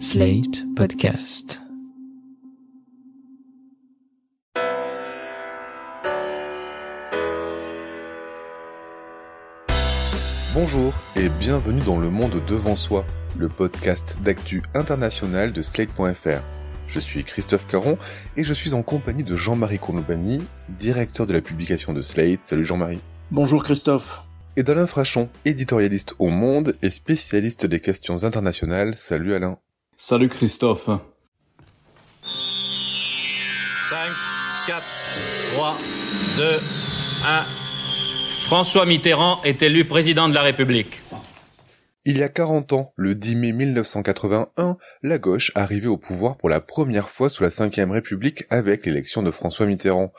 Slate Podcast. Bonjour et bienvenue dans Le Monde Devant Soi, le podcast d'actu international de Slate.fr. Je suis Christophe Caron et je suis en compagnie de Jean-Marie Cournobani, directeur de la publication de Slate. Salut Jean-Marie. Bonjour Christophe. Et d'Alain Frachon, éditorialiste au Monde et spécialiste des questions internationales. Salut Alain. Salut Christophe. 5, 4, 3, 2, 1. François Mitterrand est élu président de la République. Il y a 40 ans, le 10 mai 1981, la gauche arrivait au pouvoir pour la première fois sous la Ve République avec l'élection de François Mitterrand.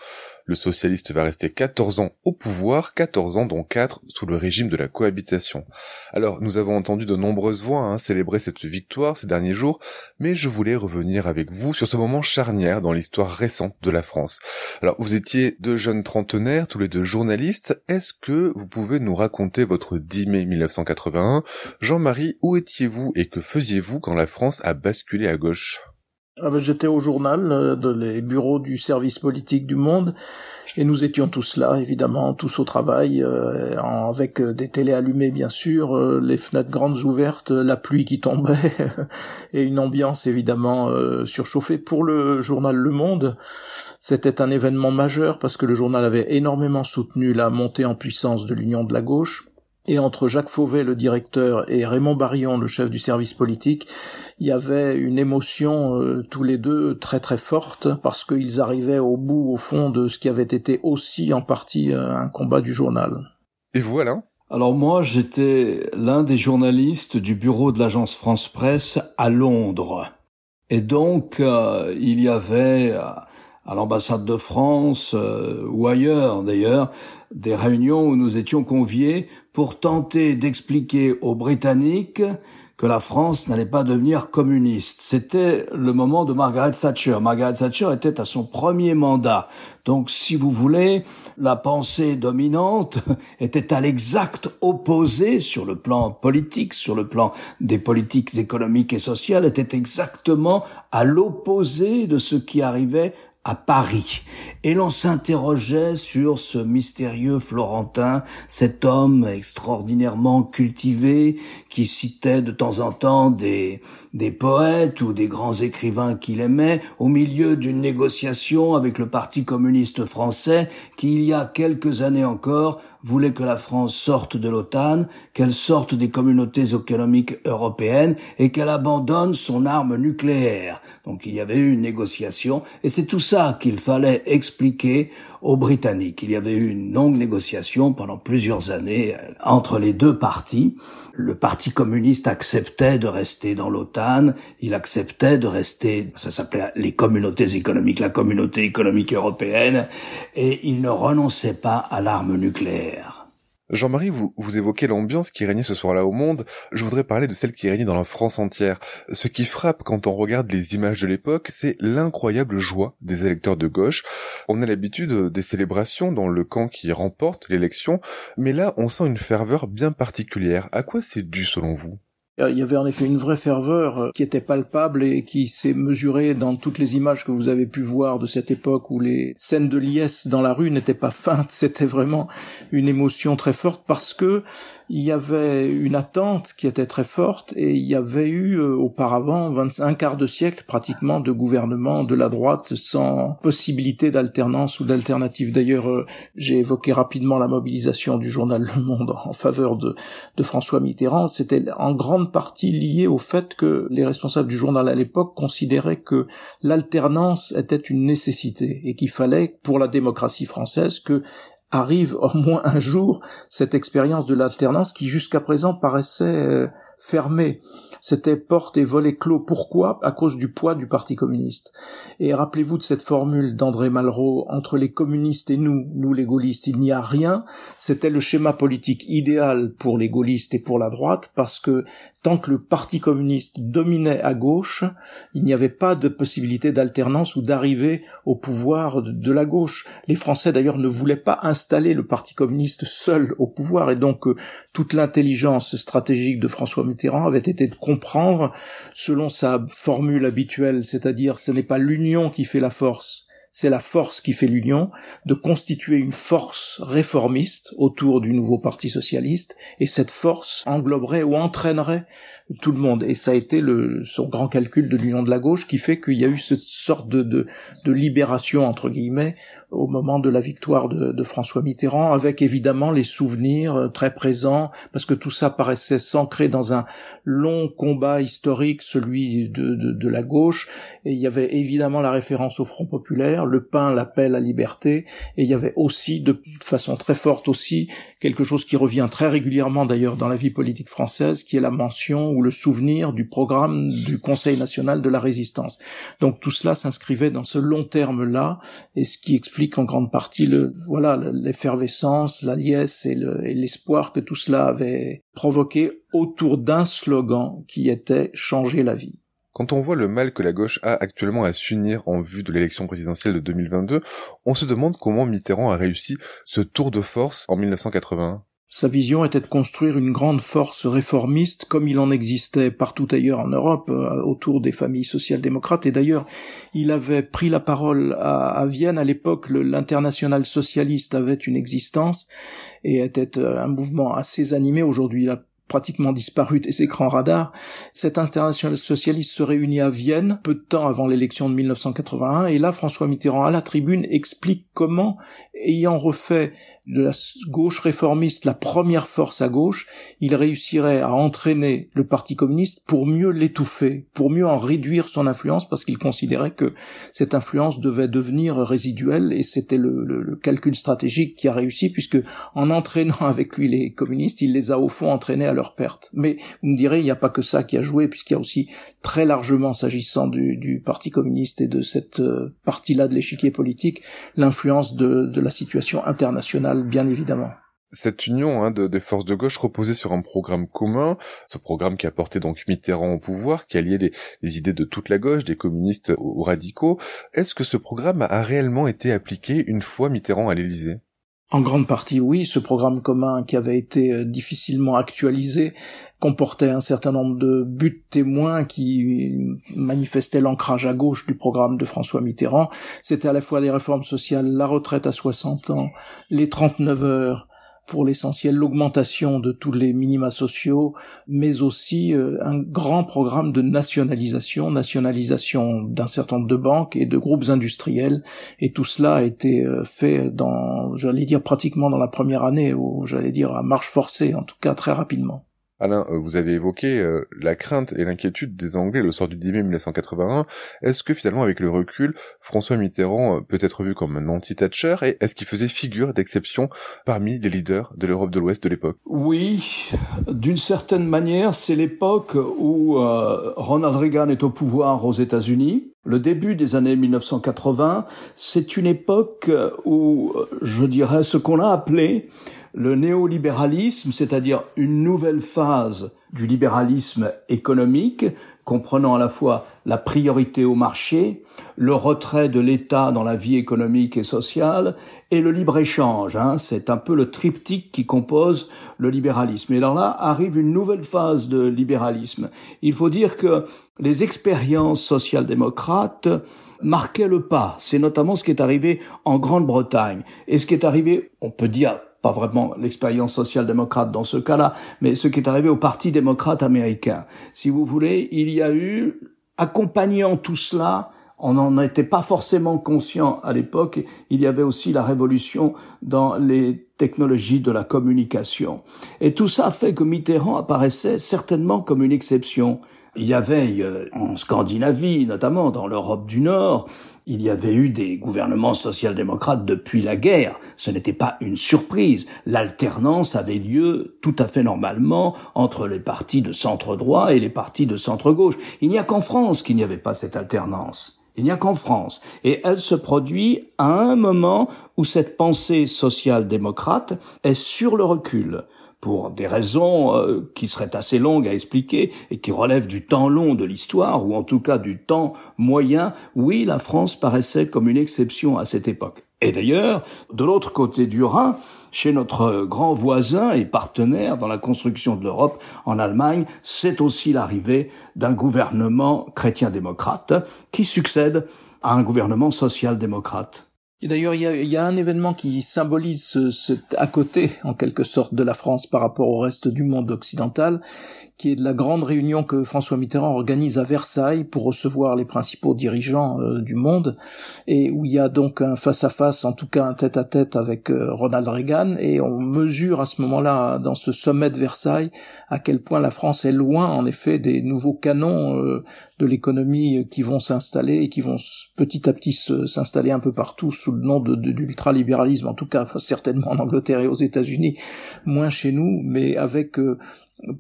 Le socialiste va rester 14 ans au pouvoir, 14 ans dont 4 sous le régime de la cohabitation. Alors, nous avons entendu de nombreuses voix hein, célébrer cette victoire ces derniers jours, mais je voulais revenir avec vous sur ce moment charnière dans l'histoire récente de la France. Alors, vous étiez deux jeunes trentenaires, tous les deux journalistes. Est-ce que vous pouvez nous raconter votre 10 mai 1981 Jean-Marie, où étiez-vous et que faisiez-vous quand la France a basculé à gauche? J'étais au journal, euh, de les bureaux du service politique du Monde, et nous étions tous là, évidemment, tous au travail, euh, avec euh, des télés allumées, bien sûr, les fenêtres grandes ouvertes, la pluie qui tombait, et une ambiance, évidemment, surchauffée. Pour le journal Le Monde, c'était un événement majeur, parce que le journal avait énormément soutenu la montée en puissance de l'Union de la gauche, et entre Jacques Fauvet, le directeur, et Raymond Barillon, le chef du service politique, il y avait une émotion euh, tous les deux très très forte parce qu'ils arrivaient au bout, au fond, de ce qui avait été aussi en partie euh, un combat du journal. Et voilà. Alors moi, j'étais l'un des journalistes du bureau de l'agence France Presse à Londres. Et donc, euh, il y avait à l'ambassade de France ou ailleurs d'ailleurs des réunions où nous étions conviés pour tenter d'expliquer aux Britanniques que la France n'allait pas devenir communiste. C'était le moment de Margaret Thatcher. Margaret Thatcher était à son premier mandat. Donc, si vous voulez, la pensée dominante était à l'exact opposé sur le plan politique, sur le plan des politiques économiques et sociales, était exactement à l'opposé de ce qui arrivait à Paris. Et l'on s'interrogeait sur ce mystérieux Florentin, cet homme extraordinairement cultivé qui citait de temps en temps des, des poètes ou des grands écrivains qu'il aimait au milieu d'une négociation avec le Parti communiste français qui, il y a quelques années encore, voulait que la France sorte de l'OTAN, qu'elle sorte des communautés économiques européennes et qu'elle abandonne son arme nucléaire. Donc il y avait eu une négociation et c'est tout ça qu'il fallait expliquer aux Britanniques. Il y avait eu une longue négociation pendant plusieurs années euh, entre les deux partis. Le Parti communiste acceptait de rester dans l'OTAN, il acceptait de rester, ça s'appelait les communautés économiques, la communauté économique européenne, et il ne renonçait pas à l'arme nucléaire. Jean-Marie, vous, vous évoquez l'ambiance qui régnait ce soir-là au monde. Je voudrais parler de celle qui régnait dans la France entière. Ce qui frappe quand on regarde les images de l'époque, c'est l'incroyable joie des électeurs de gauche. On a l'habitude des célébrations dans le camp qui remporte l'élection, mais là, on sent une ferveur bien particulière. À quoi c'est dû selon vous? Il y avait en effet une vraie ferveur euh, qui était palpable et qui s'est mesurée dans toutes les images que vous avez pu voir de cette époque où les scènes de liesse dans la rue n'étaient pas feintes, c'était vraiment une émotion très forte parce que il y avait une attente qui était très forte et il y avait eu euh, auparavant 25 un quart de siècle pratiquement de gouvernement de la droite sans possibilité d'alternance ou d'alternative. D'ailleurs, euh, j'ai évoqué rapidement la mobilisation du journal Le Monde en faveur de, de François Mitterrand. C'était en grande partie lié au fait que les responsables du journal à l'époque considéraient que l'alternance était une nécessité et qu'il fallait pour la démocratie française que arrive au moins un jour cette expérience de l'alternance qui jusqu'à présent paraissait euh, fermée. C'était porte et volet clos. Pourquoi? À cause du poids du Parti communiste. Et rappelez-vous de cette formule d'André Malraux, entre les communistes et nous, nous les gaullistes, il n'y a rien. C'était le schéma politique idéal pour les gaullistes et pour la droite, parce que tant que le Parti communiste dominait à gauche, il n'y avait pas de possibilité d'alternance ou d'arriver au pouvoir de, la gauche. Les Français d'ailleurs ne voulaient pas installer le Parti communiste seul au pouvoir et donc euh, toute l'intelligence stratégique de François Mitterrand avait été de comprendre, selon sa formule habituelle, c'est-à-dire ce n'est pas l'union qui fait la force, c'est la force qui fait l'union, de constituer une force réformiste autour du nouveau parti socialiste, et cette force engloberait ou entraînerait tout le monde. Et ça a été le, son grand calcul de l'union de la gauche qui fait qu'il y a eu cette sorte de, de, de libération, entre guillemets, au moment de la victoire de, de, François Mitterrand, avec évidemment les souvenirs euh, très présents, parce que tout ça paraissait s'ancrer dans un long combat historique, celui de, de, de, la gauche, et il y avait évidemment la référence au Front populaire, le pain, l'appel à liberté, et il y avait aussi, de façon très forte aussi, quelque chose qui revient très régulièrement d'ailleurs dans la vie politique française, qui est la mention ou le souvenir du programme du Conseil national de la résistance. Donc tout cela s'inscrivait dans ce long terme-là, et ce qui en grande partie le, voilà, l'effervescence, la liesse et l'espoir que tout cela avait provoqué autour d'un slogan qui était changer la vie. Quand on voit le mal que la gauche a actuellement à s'unir en vue de l'élection présidentielle de 2022, on se demande comment Mitterrand a réussi ce tour de force en 1981. Sa vision était de construire une grande force réformiste comme il en existait partout ailleurs en Europe euh, autour des familles social-démocrates. Et d'ailleurs il avait pris la parole à, Vienne. À l'époque l'international socialiste avait une existence et était euh, un mouvement assez animé. Aujourd'hui il a pratiquement disparu des écrans radars, cet international socialiste se réunit à Vienne peu de temps avant l'élection de 1981 et là François Mitterrand à la tribune explique comment, ayant refait de la gauche réformiste la première force à gauche, il réussirait à entraîner le Parti communiste pour mieux l'étouffer, pour mieux en réduire son influence, parce qu'il considérait que cette influence devait devenir résiduelle, et c'était le, le, calcul stratégique qui a réussi, puisque en entraînant avec lui les communistes, il les a au fond entraînés à leur perte. Mais vous me direz, il n'y a pas que ça qui a joué, puisqu'il y a aussi très largement, s'agissant du, du, Parti communiste et de cette euh, partie-là de l'échiquier politique, l'influence de, de la situation internationale bien évidemment. Cette union hein, de, des forces de gauche reposait sur un programme commun, ce programme qui a porté donc Mitterrand au pouvoir, qui alliait les, les idées de toute la gauche, des communistes aux radicaux. Est-ce que ce programme a réellement été appliqué une fois Mitterrand à l'Élysée? En grande partie, oui. Ce programme commun qui avait été euh, difficilement actualisé comportait un certain nombre de buts témoins qui manifestaient l'ancrage à gauche du programme de François Mitterrand. C'était à la fois les réformes sociales, la retraite à 60 ans, les 39 heures, pour l'essentiel l'augmentation de tous les minima sociaux, mais aussi euh, un grand programme de nationalisation, nationalisation d'un certain nombre de banques et de groupes industriels, et tout cela a été euh, fait dans, j'allais dire pratiquement dans la première année, ou j'allais dire à marche forcée, en tout cas très rapidement. Alain, euh, vous avez évoqué euh, la crainte et l'inquiétude des Anglais le soir du 10 mai 1981. Est-ce que finalement, avec le recul, François Mitterrand euh, peut être vu comme un anti-Thatcher et est-ce qu'il faisait figure d'exception parmi les leaders de l'Europe de l'Ouest de l'époque? Oui, d'une certaine manière, c'est l'époque où Ronald Reagan est au pouvoir aux États-Unis. Le début des années 1980, c'est une époque où, je dirais, ce qu'on a appelé le néolibéralisme, c'est-à-dire une nouvelle phase du libéralisme économique, comprenant à la fois la priorité au marché, le retrait de l'État dans la vie économique et sociale, et le libre-échange. Hein, c'est un peu le triptyque qui compose le libéralisme. Et alors là arrive une nouvelle phase de libéralisme. Il faut dire que les expériences social-démocrates marquaient le pas. C'est notamment ce qui est arrivé en Grande-Bretagne. Et ce qui est arrivé, on peut dire pas vraiment l'expérience social-démocrate dans ce cas-là, mais ce qui est arrivé au Parti démocrate américain. Si vous voulez, il y a eu, accompagnant tout cela, on n'en était pas forcément conscient à l'époque, il y avait aussi la révolution dans les technologies de la communication. Et tout ça fait que Mitterrand apparaissait certainement comme une exception. Il y avait euh, en Scandinavie, notamment dans l'Europe du Nord, il y avait eu des gouvernements social-démocrates depuis la guerre. Ce n'était pas une surprise. L'alternance avait lieu tout à fait normalement entre les partis de centre droit et les partis de centre gauche. Il n'y a qu'en France qu'il n'y avait pas cette alternance. Il n'y a qu'en France. Et elle se produit à un moment où cette pensée social-démocrate est sur le recul pour des raisons euh, qui seraient assez longues à expliquer et qui relèvent du temps long de l'histoire, ou en tout cas du temps moyen, oui, la France paraissait comme une exception à cette époque. Et d'ailleurs, de l'autre côté du Rhin, chez notre grand voisin et partenaire dans la construction de l'Europe, en Allemagne, c'est aussi l'arrivée d'un gouvernement chrétien-démocrate qui succède à un gouvernement social-démocrate. Et d'ailleurs, il y a, un événement qui symbolise ce, à côté, en quelque sorte, de la France par rapport au reste du monde occidental, qui est de la grande réunion que François Mitterrand organise à Versailles pour recevoir les principaux dirigeants euh, du monde, et où il y a donc un face-à-face, en tout cas un tête-à-tête avec euh, Ronald Reagan, et on mesure à ce moment-là, dans ce sommet de Versailles, à quel point la France est loin, en effet, des nouveaux canons euh, de l'économie qui vont s'installer et qui vont petit à petit s'installer un peu partout sous le nom de, de l'ultralibéralisme, en tout cas certainement en Angleterre et aux États-Unis, moins chez nous, mais avec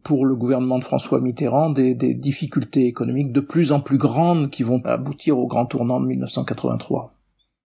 pour le gouvernement de François Mitterrand des, difficultés économiques de plus en plus grandes qui vont aboutir au grand tournant de 1983.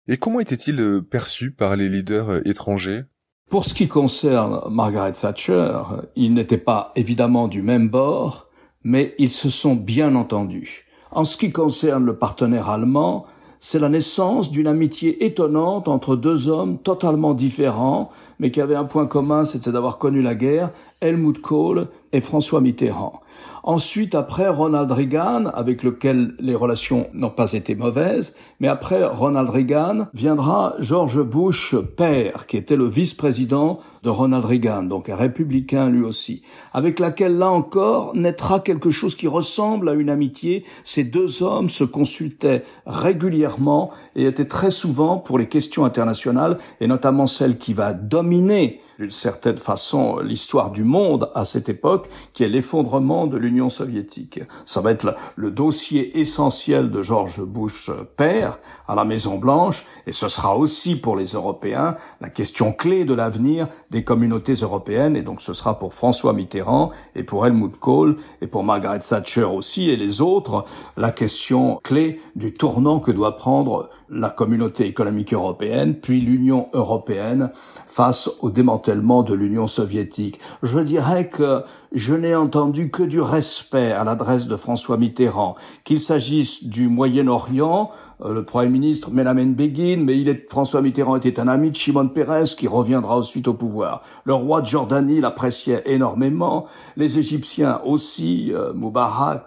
Et comment était-il euh, perçu par les leaders euh, étrangers? Pour ce qui concerne Margaret Thatcher, ils n'étaient pas évidemment du même bord, mais ils se sont bien entendus. En ce qui concerne le partenaire allemand, c'est la naissance d'une amitié étonnante entre deux hommes totalement différents, mais qui avaient un point commun, c'était d'avoir connu la guerre, Helmut Kohl et François Mitterrand. Ensuite, après Ronald Reagan, avec lequel les relations n'ont pas été mauvaises, mais après Ronald Reagan viendra George Bush père, qui était le vice-président de Ronald Reagan, donc un républicain lui aussi, avec laquelle là encore naîtra quelque chose qui ressemble à une amitié. Ces deux hommes se consultaient régulièrement et étaient très souvent pour les questions internationales, et notamment celle qui va dominer d'une certaine façon l'histoire du monde à cette époque, qui est l'effondrement de l'Union soviétique. Ça va être le dossier essentiel de George Bush père à la Maison Blanche, et ce sera aussi pour les Européens la question clé de l'avenir des communautés européennes, et donc ce sera pour François Mitterrand et pour Helmut Kohl et pour Margaret Thatcher aussi et les autres la question clé du tournant que doit prendre la communauté économique européenne, puis l'Union européenne face au démantèlement de l'Union soviétique. Je dirais que je n'ai entendu que du respect à l'adresse de François Mitterrand, qu'il s'agisse du Moyen-Orient, euh, le Premier ministre Melamen Begin, mais il est, François Mitterrand était un ami de Shimon Peres qui reviendra ensuite au pouvoir. Le roi de Jordanie l'appréciait énormément, les Égyptiens aussi, euh, Moubarak,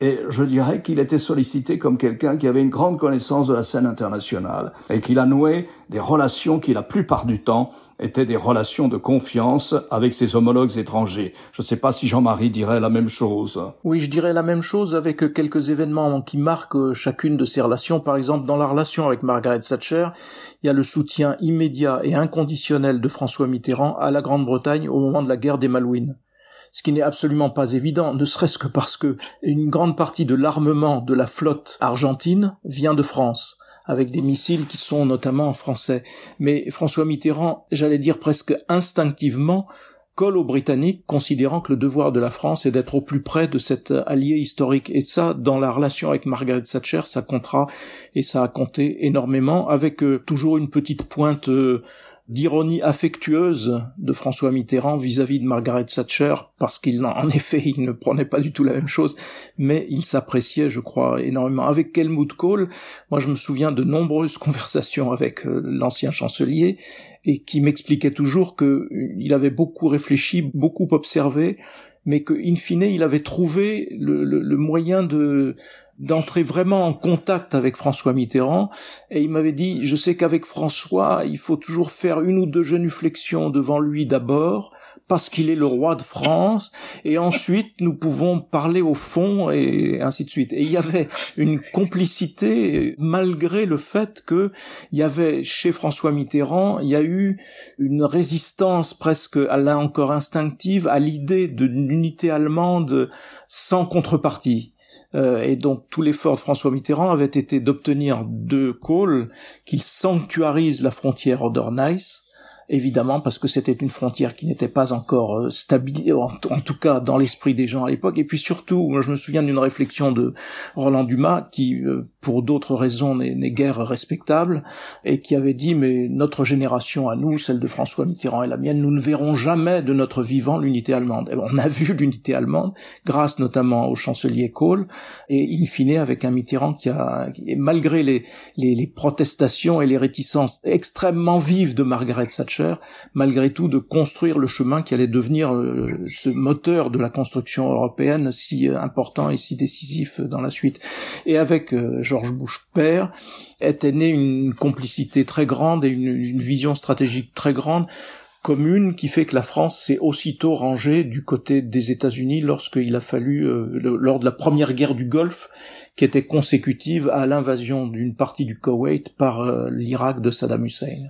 et je dirais qu'il était sollicité comme quelqu'un qui avait une grande connaissance de la scène internationale et qu'il a noué des relations qui, la plupart du temps, étaient des relations de confiance avec ses homologues étrangers. Je ne sais pas si Jean-Marie dirait la même chose. Oui, je dirais la même chose avec quelques événements qui marquent chacune de ces relations. Par exemple, dans la relation avec Margaret Thatcher, il y a le soutien immédiat et inconditionnel de François Mitterrand à la Grande-Bretagne au moment de la guerre des Malouines ce qui n'est absolument pas évident, ne serait-ce que parce que une grande partie de l'armement de la flotte argentine vient de France avec des missiles qui sont notamment français. Mais François Mitterrand, j'allais dire presque instinctivement, colle aux Britanniques, considérant que le devoir de la France est d'être au plus près de cet allié historique. Et ça, dans la relation avec Margaret Thatcher, ça comptera et ça a compté énormément, avec euh, toujours une petite pointe euh, d'ironie affectueuse de François Mitterrand vis-à-vis de Margaret Thatcher, parce qu'il en effet il ne prenait pas du tout la même chose, mais il s'appréciait, je crois, énormément. Avec Helmut Kohl, moi je me souviens de nombreuses conversations avec euh, l'ancien chancelier, et qui m'expliquait toujours que euh, avait beaucoup réfléchi, beaucoup observé, mais que in fine il avait trouvé le moyen de d'entrer vraiment en contact avec François Mitterrand et il m'avait dit je sais qu'avec François il faut toujours faire une ou deux genuflexions devant lui d'abord parce qu'il est le roi de France, et ensuite nous pouvons parler au fond, et ainsi de suite. Et il y avait une complicité, malgré le fait que il y avait chez François Mitterrand, il y a eu une résistance presque, là encore instinctive, à l'idée d'une unité allemande sans contrepartie. Euh, et donc tout l'effort de François Mitterrand avait été d'obtenir de Kohl qu'il sanctuarise la frontière Oder-Neisse évidemment parce que c'était une frontière qui n'était pas encore euh, stabilisée, en, tout cas dans l'esprit des gens à l'époque, et puis surtout, moi je me souviens d'une réflexion de Roland Dumas, qui euh, pour d'autres raisons n'est guère respectable, et qui avait dit, mais notre génération à nous, celle de François Mitterrand et la mienne, nous ne verrons jamais de notre vivant l'unité allemande. Et on a vu l'unité allemande, grâce notamment au chancelier Kohl, et in fine avec un Mitterrand qui a, malgré les, les, les protestations et les réticences extrêmement vives de Margaret Thatcher, malgré tout de construire le chemin qui allait devenir euh, ce moteur de la construction européenne si euh, important et si décisif dans la suite. Et avec euh, George Bush père, était née une complicité très grande et une, une vision stratégique très grande commune qui fait que la France s'est aussitôt rangée du côté des États-Unis lorsqu'il a fallu, lors de la première guerre du Golfe, qui était consécutive à l'invasion d'une partie du Koweït par l'Irak de Saddam Hussein.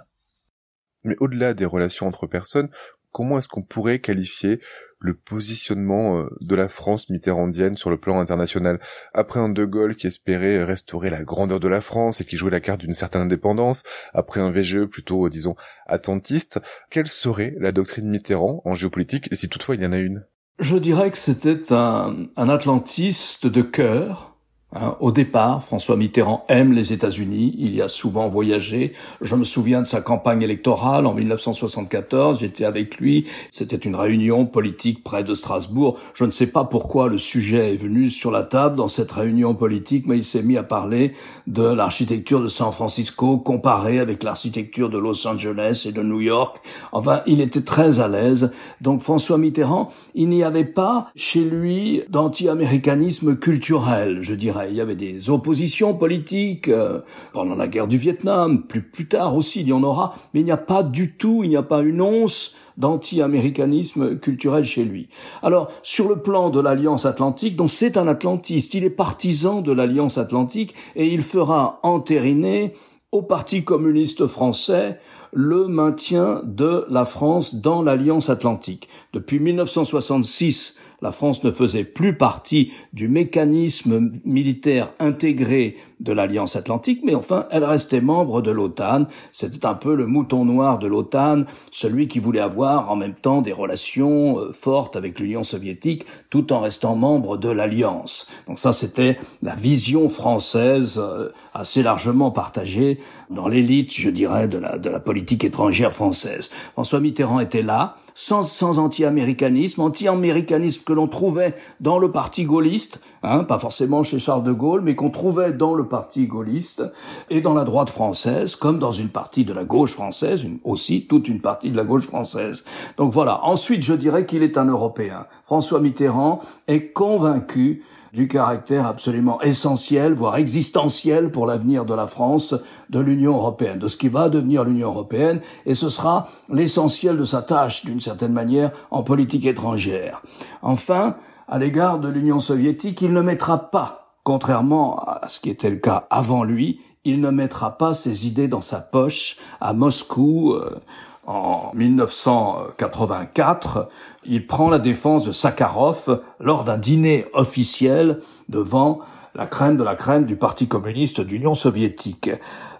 Mais au-delà des relations entre personnes, comment est-ce qu'on pourrait qualifier le positionnement euh, de la France mitterrandienne sur le plan international? Après un De Gaulle qui espérait restaurer la grandeur de la France et qui jouait la carte d'une certaine indépendance, après un VGE plutôt, euh, disons, attentiste, quelle serait la doctrine Mitterrand en géopolitique, si toutefois il y en a une? Je dirais que c'était un, un atlantiste de cœur, Hein, au départ, François Mitterrand aime les États-Unis, il y a souvent voyagé. Je me souviens de sa campagne électorale en 1974, j'étais avec lui, c'était une réunion politique près de Strasbourg. Je ne sais pas pourquoi le sujet est venu sur la table dans cette réunion politique, mais il s'est mis à parler de l'architecture de San Francisco comparée avec l'architecture de Los Angeles et de New York. Enfin, il était très à l'aise. Donc François Mitterrand, il n'y avait pas chez lui d'anti-américanisme culturel, je dirais il y avait des oppositions politiques euh, pendant la guerre du Vietnam, plus plus tard aussi il y en aura, mais il n'y a pas du tout, il n'y a pas une once d'anti-américanisme culturel chez lui. Alors, sur le plan de l'Alliance Atlantique, dont c'est un atlantiste, il est partisan de l'Alliance Atlantique et il fera entériner au Parti communiste français le maintien de la France dans l'Alliance Atlantique. Depuis 1966, la France ne faisait plus partie du mécanisme militaire intégré de l'Alliance Atlantique, mais enfin, elle restait membre de l'OTAN. C'était un peu le mouton noir de l'OTAN, celui qui voulait avoir en même temps des relations euh, fortes avec l'Union soviétique, tout en restant membre de l'Alliance. Donc ça, c'était la vision française euh, assez largement partagée dans l'élite, je dirais, de la, de la politique étrangère française. François Mitterrand était là, sans, sans anti-américanisme, anti-américanisme que l'on trouvait dans le parti gaulliste, hein, pas forcément chez Charles de Gaulle, mais qu'on trouvait dans le parti gaulliste et dans la droite française, comme dans une partie de la gauche française, aussi toute une partie de la gauche française. Donc voilà. Ensuite, je dirais qu'il est un Européen. François Mitterrand est convaincu du caractère absolument essentiel, voire existentiel pour l'avenir de la France, de l'Union européenne, de ce qui va devenir l'Union européenne, et ce sera l'essentiel de sa tâche, d'une certaine manière, en politique étrangère. Enfin, à l'égard de l'Union soviétique, il ne mettra pas, contrairement à ce qui était le cas avant lui, il ne mettra pas ses idées dans sa poche à Moscou euh, en 1984. Il prend la défense de Sakharov lors d'un dîner officiel devant la crème de la crème du Parti communiste d'Union soviétique.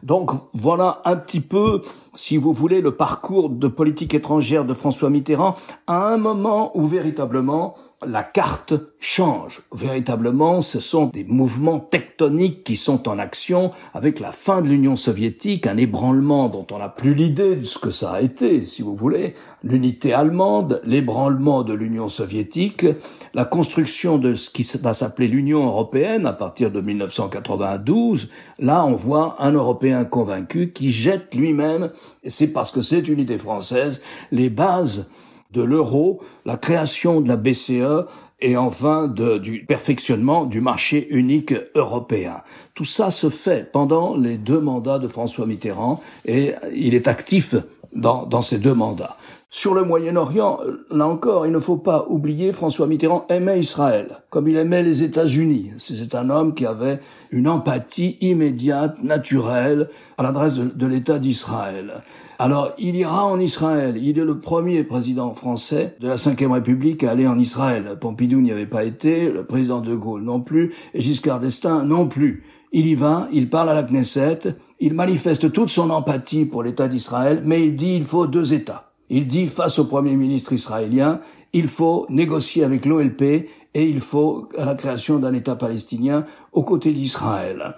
Donc voilà un petit peu, si vous voulez, le parcours de politique étrangère de François Mitterrand à un moment où véritablement la carte change. Véritablement, ce sont des mouvements tectoniques qui sont en action avec la fin de l'Union soviétique, un ébranlement dont on n'a plus l'idée de ce que ça a été, si vous voulez, l'unité allemande, l'ébranlement de l'Union soviétique, la construction de ce qui va s'appeler l'Union européenne à partir de 1992. Là, on voit un Européen convaincu qui jette lui-même, et c'est parce que c'est une idée française, les bases de l'euro, la création de la BCE et enfin du perfectionnement du marché unique européen. Tout ça se fait pendant les deux mandats de François Mitterrand et il est actif dans, dans ces deux mandats. Sur le Moyen-Orient, là encore, il ne faut pas oublier, François Mitterrand aimait Israël, comme il aimait les États-Unis. C'est un homme qui avait une empathie immédiate, naturelle, à l'adresse de, l'État d'Israël. Alors, il ira en Israël. Il est le premier président français de la Ve République à aller en Israël. Pompidou n'y avait pas été, le président de Gaulle non plus, et Giscard d'Estaing non plus. Il y va, il parle à la Knesset, il manifeste toute son empathie pour l'État d'Israël, mais il dit il faut deux États. Il dit face au Premier ministre israélien, il faut négocier avec l'OLP et il faut la création d'un État palestinien aux côtés d'Israël.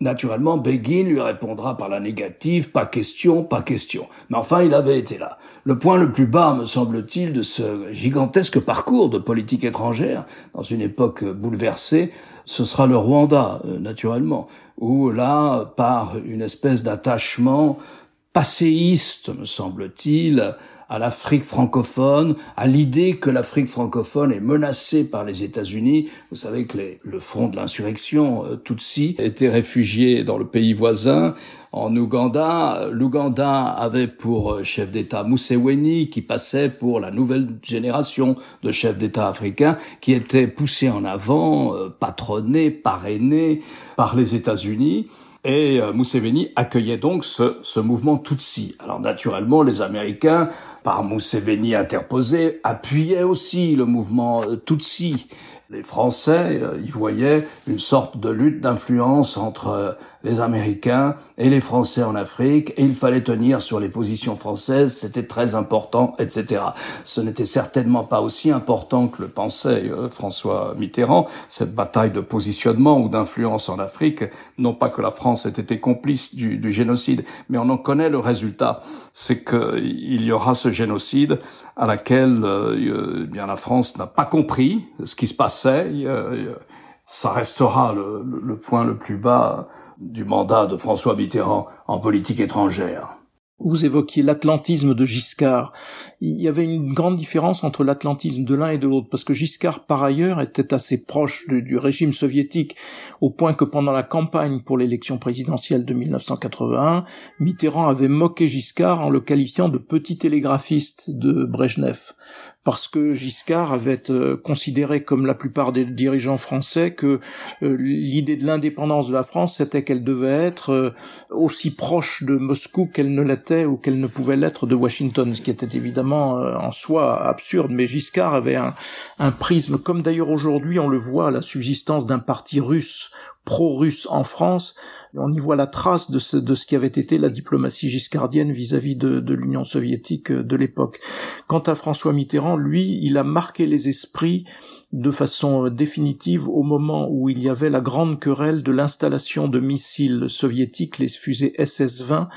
Naturellement, Begin lui répondra par la négative, pas question, pas question. Mais enfin, il avait été là. Le point le plus bas, me semble-t-il, de ce gigantesque parcours de politique étrangère, dans une époque bouleversée, ce sera le Rwanda, euh, naturellement, où là, par une espèce d'attachement passéiste, me semble-t-il, à l'Afrique francophone, à l'idée que l'Afrique francophone est menacée par les États-Unis. Vous savez que le front de l'insurrection euh, Tutsi était réfugié dans le pays voisin. En Ouganda, l'Ouganda avait pour euh, chef d'État Museveni, qui passait pour la nouvelle génération de chefs d'État africains, qui était poussé en avant, euh, patronné, parrainé par les États-Unis. Et euh, Museveni accueillait donc ce, ce mouvement Tutsi. Alors naturellement, les Américains, par Museveni interposé, appuyaient aussi le mouvement euh, Tutsi. Les Français euh, y voyaient une sorte de lutte d'influence entre les Américains et les Français en Afrique, et il fallait tenir sur les positions françaises, c'était très important, etc. Ce n'était certainement pas aussi important que le pensait euh, François Mitterrand, cette bataille de positionnement ou d'influence en Afrique, non pas que la France ait été complice du, du génocide, mais on en connaît le résultat, c'est qu'il y aura ce génocide à laquelle euh, bien la France n'a pas compris ce qui se passait, ça restera le, point le plus bas du mandat de François Mitterrand en politique étrangère. Vous évoquiez l'atlantisme de Giscard. Il y avait une grande différence entre l'atlantisme de l'un et de l'autre, parce que Giscard, par ailleurs, était assez proche du, régime soviétique, au point que pendant la campagne pour l'élection présidentielle de 1981, Mitterrand avait moqué Giscard en le qualifiant de petit télégraphiste de Brejnev parce que Giscard avait euh, considéré, comme la plupart des dirigeants français, que euh, l'idée de l'indépendance de la France, c'était qu'elle devait être euh, aussi proche de Moscou qu'elle ne l'était ou qu'elle ne pouvait l'être de Washington, ce qui était évidemment en soi absurde. Mais Giscard avait un, un prisme, comme d'ailleurs aujourd'hui on le voit, la subsistance d'un parti russe pro-russe en France, on y voit la trace de ce, de ce qui avait été la diplomatie giscardienne vis-à-vis de, de l'Union soviétique euh, de l'époque. Quant à François Mitterrand, lui, il a marqué les esprits de façon euh, définitive au moment où il y avait la grande querelle de l'installation de missiles soviétiques, les fusées SS-20,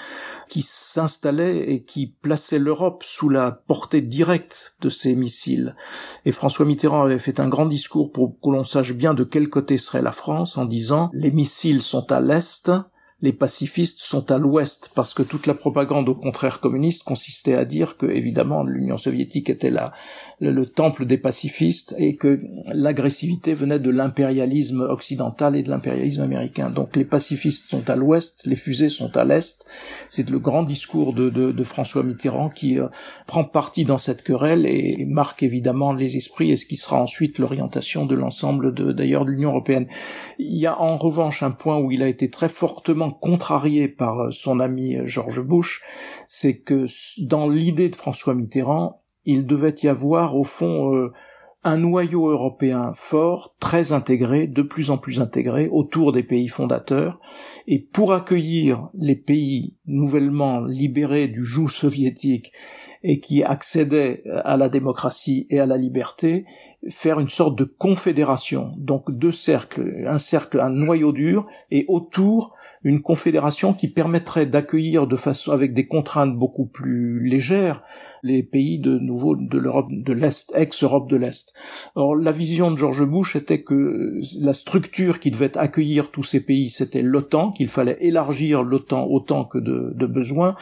qui s'installaient et qui plaçaient l'Europe sous la portée directe de ces missiles. Et François Mitterrand avait fait un grand discours pour que l'on sache bien de quel côté serait la France en disant les missiles sont à l'Est, Monster les pacifistes sont à l'ouest, parce que toute la propagande au contraire communiste consistait à dire que, évidemment, l'Union soviétique était là, le, temple des pacifistes et que l'agressivité venait de l'impérialisme occidental et de l'impérialisme américain. Donc les pacifistes sont à l'ouest, les fusées sont à l'est. C'est le grand discours de, de, François Mitterrand qui euh, prend parti dans cette querelle et, marque évidemment les esprits et ce qui sera ensuite l'orientation de l'ensemble d'ailleurs de l'Union européenne. Il y a en revanche un point où il a été très fortement contrarié par euh, son ami euh, George Bush, c'est que dans l'idée de François Mitterrand, il devait y avoir au fond euh, un noyau européen fort, très intégré, de plus en plus intégré autour des pays fondateurs, et pour accueillir les pays nouvellement libérés du joug soviétique et qui accédaient à la démocratie et à la liberté, faire une sorte de confédération, donc deux cercles, un cercle, un noyau dur, et autour une confédération qui permettrait d'accueillir de façon avec des contraintes beaucoup plus légères les pays de nouveau de l'Europe de l'Est, ex-Europe de l'Est. Or, la vision de George Bush était que la structure qui devait accueillir tous ces pays, c'était l'OTAN, qu'il fallait élargir l'OTAN autant que de, de besoin,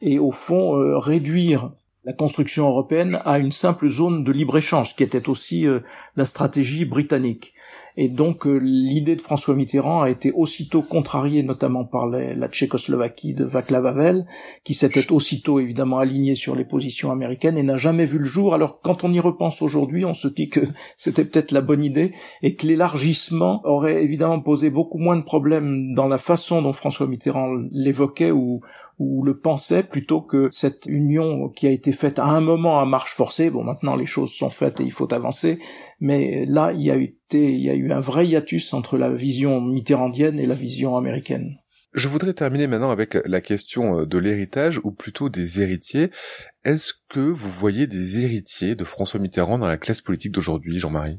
et au fond euh, réduire la construction européenne à une simple zone de libre-échange, qui était aussi euh, la stratégie britannique. Et donc euh, l'idée de François Mitterrand a été aussitôt contrariée, notamment par la Tchécoslovaquie de Václav Havel, qui s'était aussitôt évidemment aligné sur les positions américaines et n'a jamais vu le jour. Alors quand on y repense aujourd'hui, on se dit que c'était peut-être la bonne idée et que l'élargissement aurait évidemment posé beaucoup moins de problèmes dans la façon dont François Mitterrand l'évoquait ou ou le pensait plutôt que cette union qui a été faite à un moment à marche forcée. Bon, maintenant les choses sont faites et il faut avancer, mais là il y a été, il y a eu un vrai hiatus entre la vision mitterrandienne et la vision américaine. Je voudrais terminer maintenant avec la question de l'héritage, ou plutôt des héritiers. Est-ce que vous voyez des héritiers de François Mitterrand dans la classe politique d'aujourd'hui, Jean-Marie?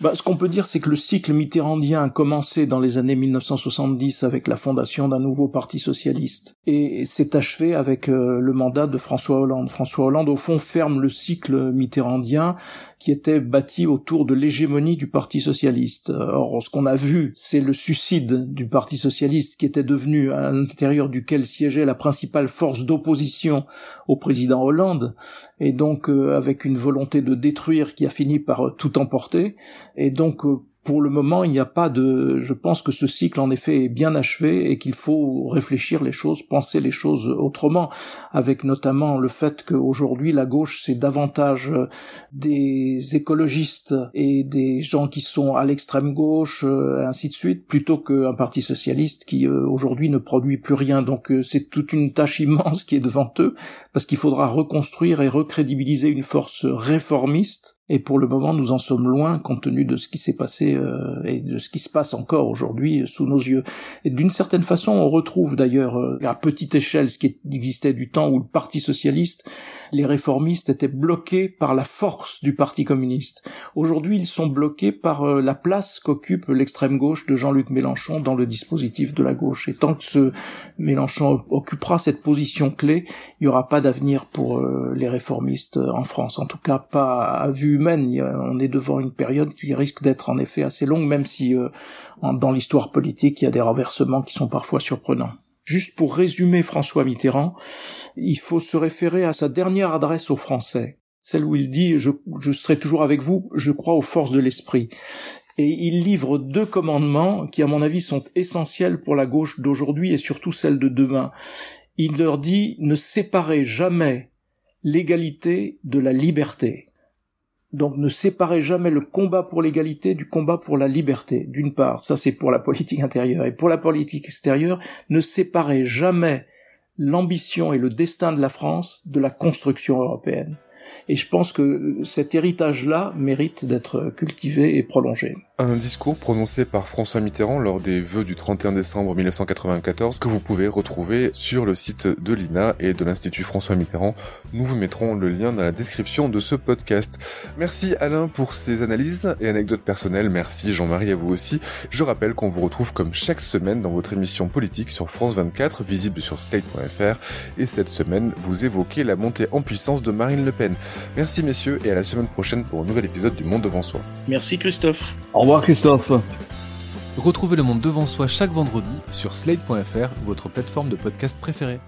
Bah, ce qu'on peut dire, c'est que le cycle mitterrandien a commencé dans les années 1970 avec la fondation d'un nouveau parti socialiste et s'est achevé avec euh, le mandat de François Hollande. François Hollande, au fond, ferme le cycle mitterrandien qui était bâti autour de l'hégémonie du Parti socialiste. Or, ce qu'on a vu, c'est le suicide du Parti socialiste qui était devenu à l'intérieur duquel siégeait la principale force d'opposition au président Hollande, et donc euh, avec une volonté de détruire qui a fini par euh, tout emporter. Et donc euh, pour le moment, il n'y a pas de. Je pense que ce cycle, en effet, est bien achevé et qu'il faut réfléchir les choses, penser les choses autrement, avec notamment le fait qu'aujourd'hui, la gauche, c'est davantage des écologistes et des gens qui sont à l'extrême gauche, et ainsi de suite, plutôt qu'un parti socialiste qui aujourd'hui ne produit plus rien. Donc, c'est toute une tâche immense qui est devant eux, parce qu'il faudra reconstruire et recrédibiliser une force réformiste et pour le moment, nous en sommes loin compte tenu de ce qui s'est passé euh, et de ce qui se passe encore aujourd'hui sous nos yeux. Et d'une certaine façon, on retrouve d'ailleurs euh, à petite échelle ce qui existait du temps où le Parti socialiste, les réformistes étaient bloqués par la force du Parti communiste. Aujourd'hui, ils sont bloqués par euh, la place qu'occupe l'extrême gauche de Jean-Luc Mélenchon dans le dispositif de la gauche. Et tant que ce Mélenchon occupera cette position clé, il n'y aura pas d'avenir pour les réformistes en France. En tout cas, pas à vue on est devant une période qui risque d'être en effet assez longue, même si euh, dans l'histoire politique, il y a des renversements qui sont parfois surprenants. Juste pour résumer François Mitterrand, il faut se référer à sa dernière adresse aux Français, celle où il dit je, serai toujours avec vous, je crois aux forces de l'esprit. Et il livre deux commandements qui, à mon avis, sont essentiels pour la gauche d'aujourd'hui et surtout celle de demain. Il leur dit ne séparez jamais l'égalité de la liberté. Donc ne séparez jamais le combat pour l'égalité du combat pour la liberté. D'une part, ça c'est pour la politique intérieure. Et pour la politique extérieure, ne séparez jamais l'ambition et le destin de la France de la construction européenne. Et je pense que cet héritage-là mérite d'être cultivé et prolongé. Un discours prononcé par François Mitterrand lors des vœux du 31 décembre 1994 que vous pouvez retrouver sur le site de l'INA et de l'Institut François Mitterrand. Nous vous mettrons le lien dans la description de ce podcast. Merci Alain pour ces analyses et anecdotes personnelles. Merci Jean-Marie à vous aussi. Je rappelle qu'on vous retrouve comme chaque semaine dans votre émission politique sur France 24, visible sur slate.fr. Et cette semaine, vous évoquez la montée en puissance de Marine Le Pen. Merci messieurs et à la semaine prochaine pour un nouvel épisode du Monde devant soi. Merci Christophe. Au revoir Christophe. Retrouvez le monde devant soi chaque vendredi sur slate.fr, votre plateforme de podcast préférée.